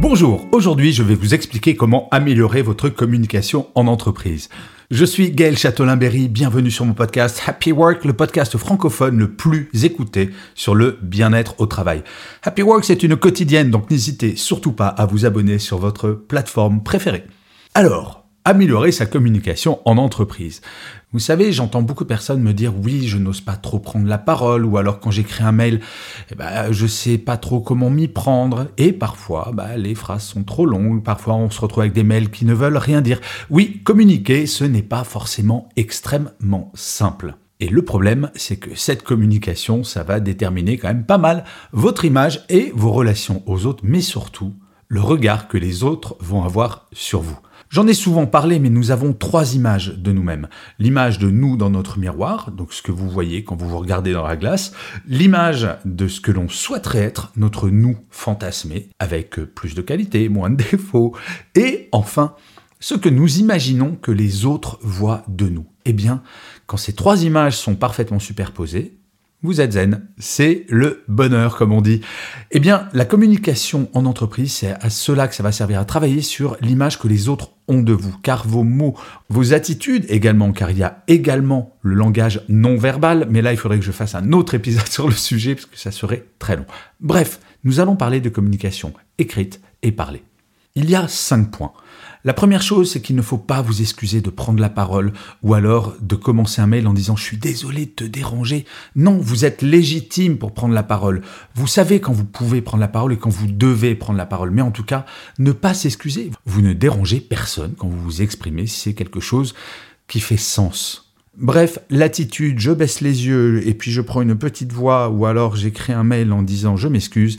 Bonjour, aujourd'hui je vais vous expliquer comment améliorer votre communication en entreprise. Je suis Gaël Châtelain-Berry, bienvenue sur mon podcast Happy Work, le podcast francophone le plus écouté sur le bien-être au travail. Happy Work c'est une quotidienne, donc n'hésitez surtout pas à vous abonner sur votre plateforme préférée. Alors, améliorer sa communication en entreprise. Vous savez, j'entends beaucoup de personnes me dire oui, je n'ose pas trop prendre la parole, ou alors quand j'écris un mail, eh ben, je sais pas trop comment m'y prendre, et parfois, bah, les phrases sont trop longues, parfois on se retrouve avec des mails qui ne veulent rien dire. Oui, communiquer, ce n'est pas forcément extrêmement simple. Et le problème, c'est que cette communication, ça va déterminer quand même pas mal votre image et vos relations aux autres, mais surtout le regard que les autres vont avoir sur vous. J'en ai souvent parlé, mais nous avons trois images de nous-mêmes. L'image de nous dans notre miroir, donc ce que vous voyez quand vous vous regardez dans la glace. L'image de ce que l'on souhaiterait être, notre nous fantasmé, avec plus de qualité, moins de défauts. Et enfin, ce que nous imaginons que les autres voient de nous. Eh bien, quand ces trois images sont parfaitement superposées, vous êtes zen, c'est le bonheur comme on dit. Eh bien, la communication en entreprise, c'est à cela que ça va servir à travailler sur l'image que les autres ont de vous, car vos mots, vos attitudes également, car il y a également le langage non verbal, mais là il faudrait que je fasse un autre épisode sur le sujet parce que ça serait très long. Bref, nous allons parler de communication écrite et parlée. Il y a cinq points. La première chose, c'est qu'il ne faut pas vous excuser de prendre la parole ou alors de commencer un mail en disant je suis désolé de te déranger. Non, vous êtes légitime pour prendre la parole. Vous savez quand vous pouvez prendre la parole et quand vous devez prendre la parole. Mais en tout cas, ne pas s'excuser. Vous ne dérangez personne quand vous vous exprimez si c'est quelque chose qui fait sens. Bref, l'attitude, je baisse les yeux et puis je prends une petite voix ou alors j'écris un mail en disant je m'excuse,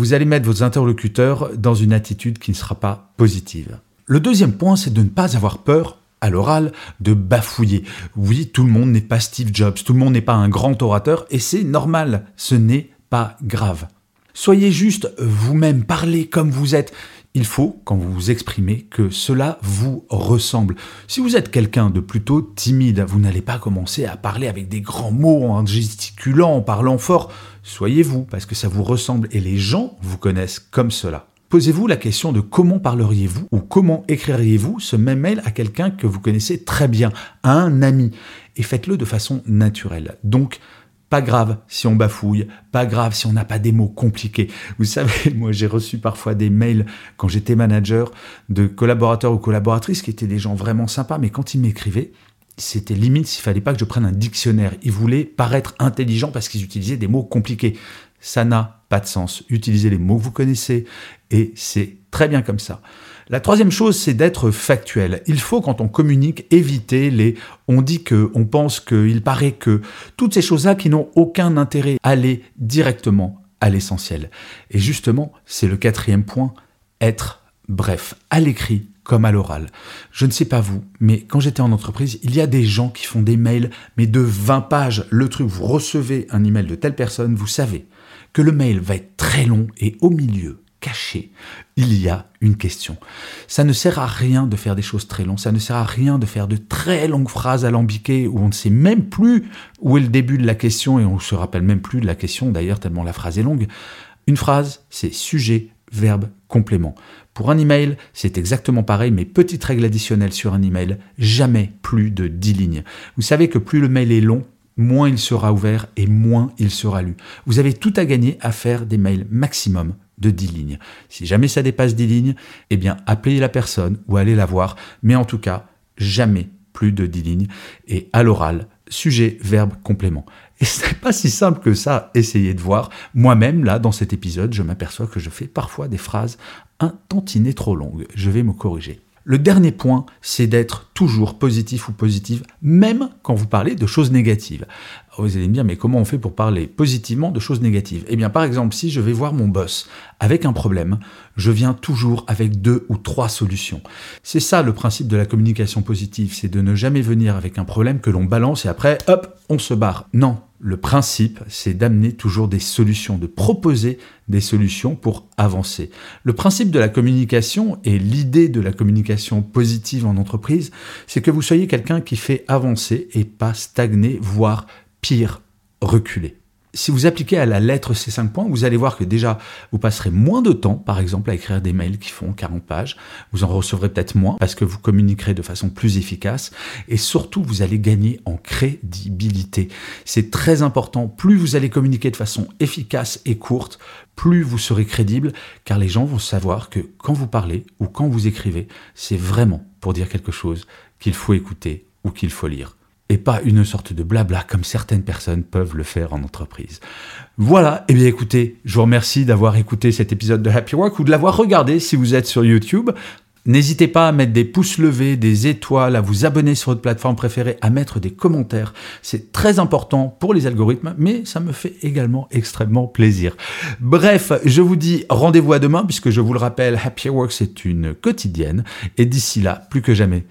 vous allez mettre vos interlocuteurs dans une attitude qui ne sera pas positive. Le deuxième point, c'est de ne pas avoir peur à l'oral de bafouiller. Oui, tout le monde n'est pas Steve Jobs, tout le monde n'est pas un grand orateur, et c'est normal, ce n'est pas grave. Soyez juste vous-même, parlez comme vous êtes. Il faut, quand vous vous exprimez, que cela vous ressemble. Si vous êtes quelqu'un de plutôt timide, vous n'allez pas commencer à parler avec des grands mots, en gesticulant, en parlant fort. Soyez vous, parce que ça vous ressemble et les gens vous connaissent comme cela. Posez-vous la question de comment parleriez-vous ou comment écririez-vous ce même mail à quelqu'un que vous connaissez très bien, à un ami, et faites-le de façon naturelle. Donc, pas grave si on bafouille, pas grave si on n'a pas des mots compliqués. Vous savez, moi j'ai reçu parfois des mails quand j'étais manager de collaborateurs ou collaboratrices qui étaient des gens vraiment sympas, mais quand ils m'écrivaient, c'était limite s'il fallait pas que je prenne un dictionnaire. Ils voulaient paraître intelligents parce qu'ils utilisaient des mots compliqués. Ça n'a pas de sens. Utilisez les mots que vous connaissez et c'est très bien comme ça. La troisième chose, c'est d'être factuel. Il faut, quand on communique, éviter les on dit que, on pense que, il paraît que, toutes ces choses-là qui n'ont aucun intérêt. Aller directement à l'essentiel. Et justement, c'est le quatrième point, être bref, à l'écrit à l'oral. Je ne sais pas vous, mais quand j'étais en entreprise, il y a des gens qui font des mails, mais de 20 pages. Le truc, vous recevez un email de telle personne, vous savez que le mail va être très long et au milieu, caché, il y a une question. Ça ne sert à rien de faire des choses très longues, ça ne sert à rien de faire de très longues phrases alambiquées où on ne sait même plus où est le début de la question et on se rappelle même plus de la question d'ailleurs tellement la phrase est longue. Une phrase, c'est sujet, verbe, complément. Pour un email, c'est exactement pareil, mais petite règle additionnelle sur un email, jamais plus de 10 lignes. Vous savez que plus le mail est long, moins il sera ouvert et moins il sera lu. Vous avez tout à gagner à faire des mails maximum de 10 lignes. Si jamais ça dépasse 10 lignes, eh bien appelez la personne ou allez la voir, mais en tout cas, jamais plus de 10 lignes et à l'oral, sujet, verbe, complément. Et ce n'est pas si simple que ça, essayez de voir. Moi-même, là, dans cet épisode, je m'aperçois que je fais parfois des phrases un tantinet trop longues. Je vais me corriger. Le dernier point, c'est d'être toujours positif ou positive, même quand vous parlez de choses négatives. Vous allez me dire, mais comment on fait pour parler positivement de choses négatives? Eh bien, par exemple, si je vais voir mon boss avec un problème, je viens toujours avec deux ou trois solutions. C'est ça le principe de la communication positive, c'est de ne jamais venir avec un problème que l'on balance et après, hop, on se barre. Non, le principe, c'est d'amener toujours des solutions, de proposer des solutions pour avancer. Le principe de la communication et l'idée de la communication positive en entreprise, c'est que vous soyez quelqu'un qui fait avancer et pas stagner, voire pire, reculer si vous appliquez à la lettre ces cinq points, vous allez voir que déjà, vous passerez moins de temps, par exemple, à écrire des mails qui font 40 pages. Vous en recevrez peut-être moins parce que vous communiquerez de façon plus efficace. Et surtout, vous allez gagner en crédibilité. C'est très important. Plus vous allez communiquer de façon efficace et courte, plus vous serez crédible, car les gens vont savoir que quand vous parlez ou quand vous écrivez, c'est vraiment pour dire quelque chose qu'il faut écouter ou qu'il faut lire et pas une sorte de blabla comme certaines personnes peuvent le faire en entreprise. Voilà, et eh bien écoutez, je vous remercie d'avoir écouté cet épisode de Happy Work ou de l'avoir regardé si vous êtes sur YouTube. N'hésitez pas à mettre des pouces levés, des étoiles, à vous abonner sur votre plateforme préférée, à mettre des commentaires. C'est très important pour les algorithmes, mais ça me fait également extrêmement plaisir. Bref, je vous dis rendez-vous à demain, puisque je vous le rappelle, Happy Work c'est une quotidienne. Et d'ici là, plus que jamais,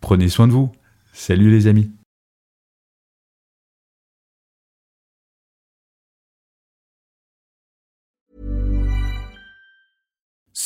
prenez soin de vous. Salut les amis.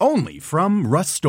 Only from Rust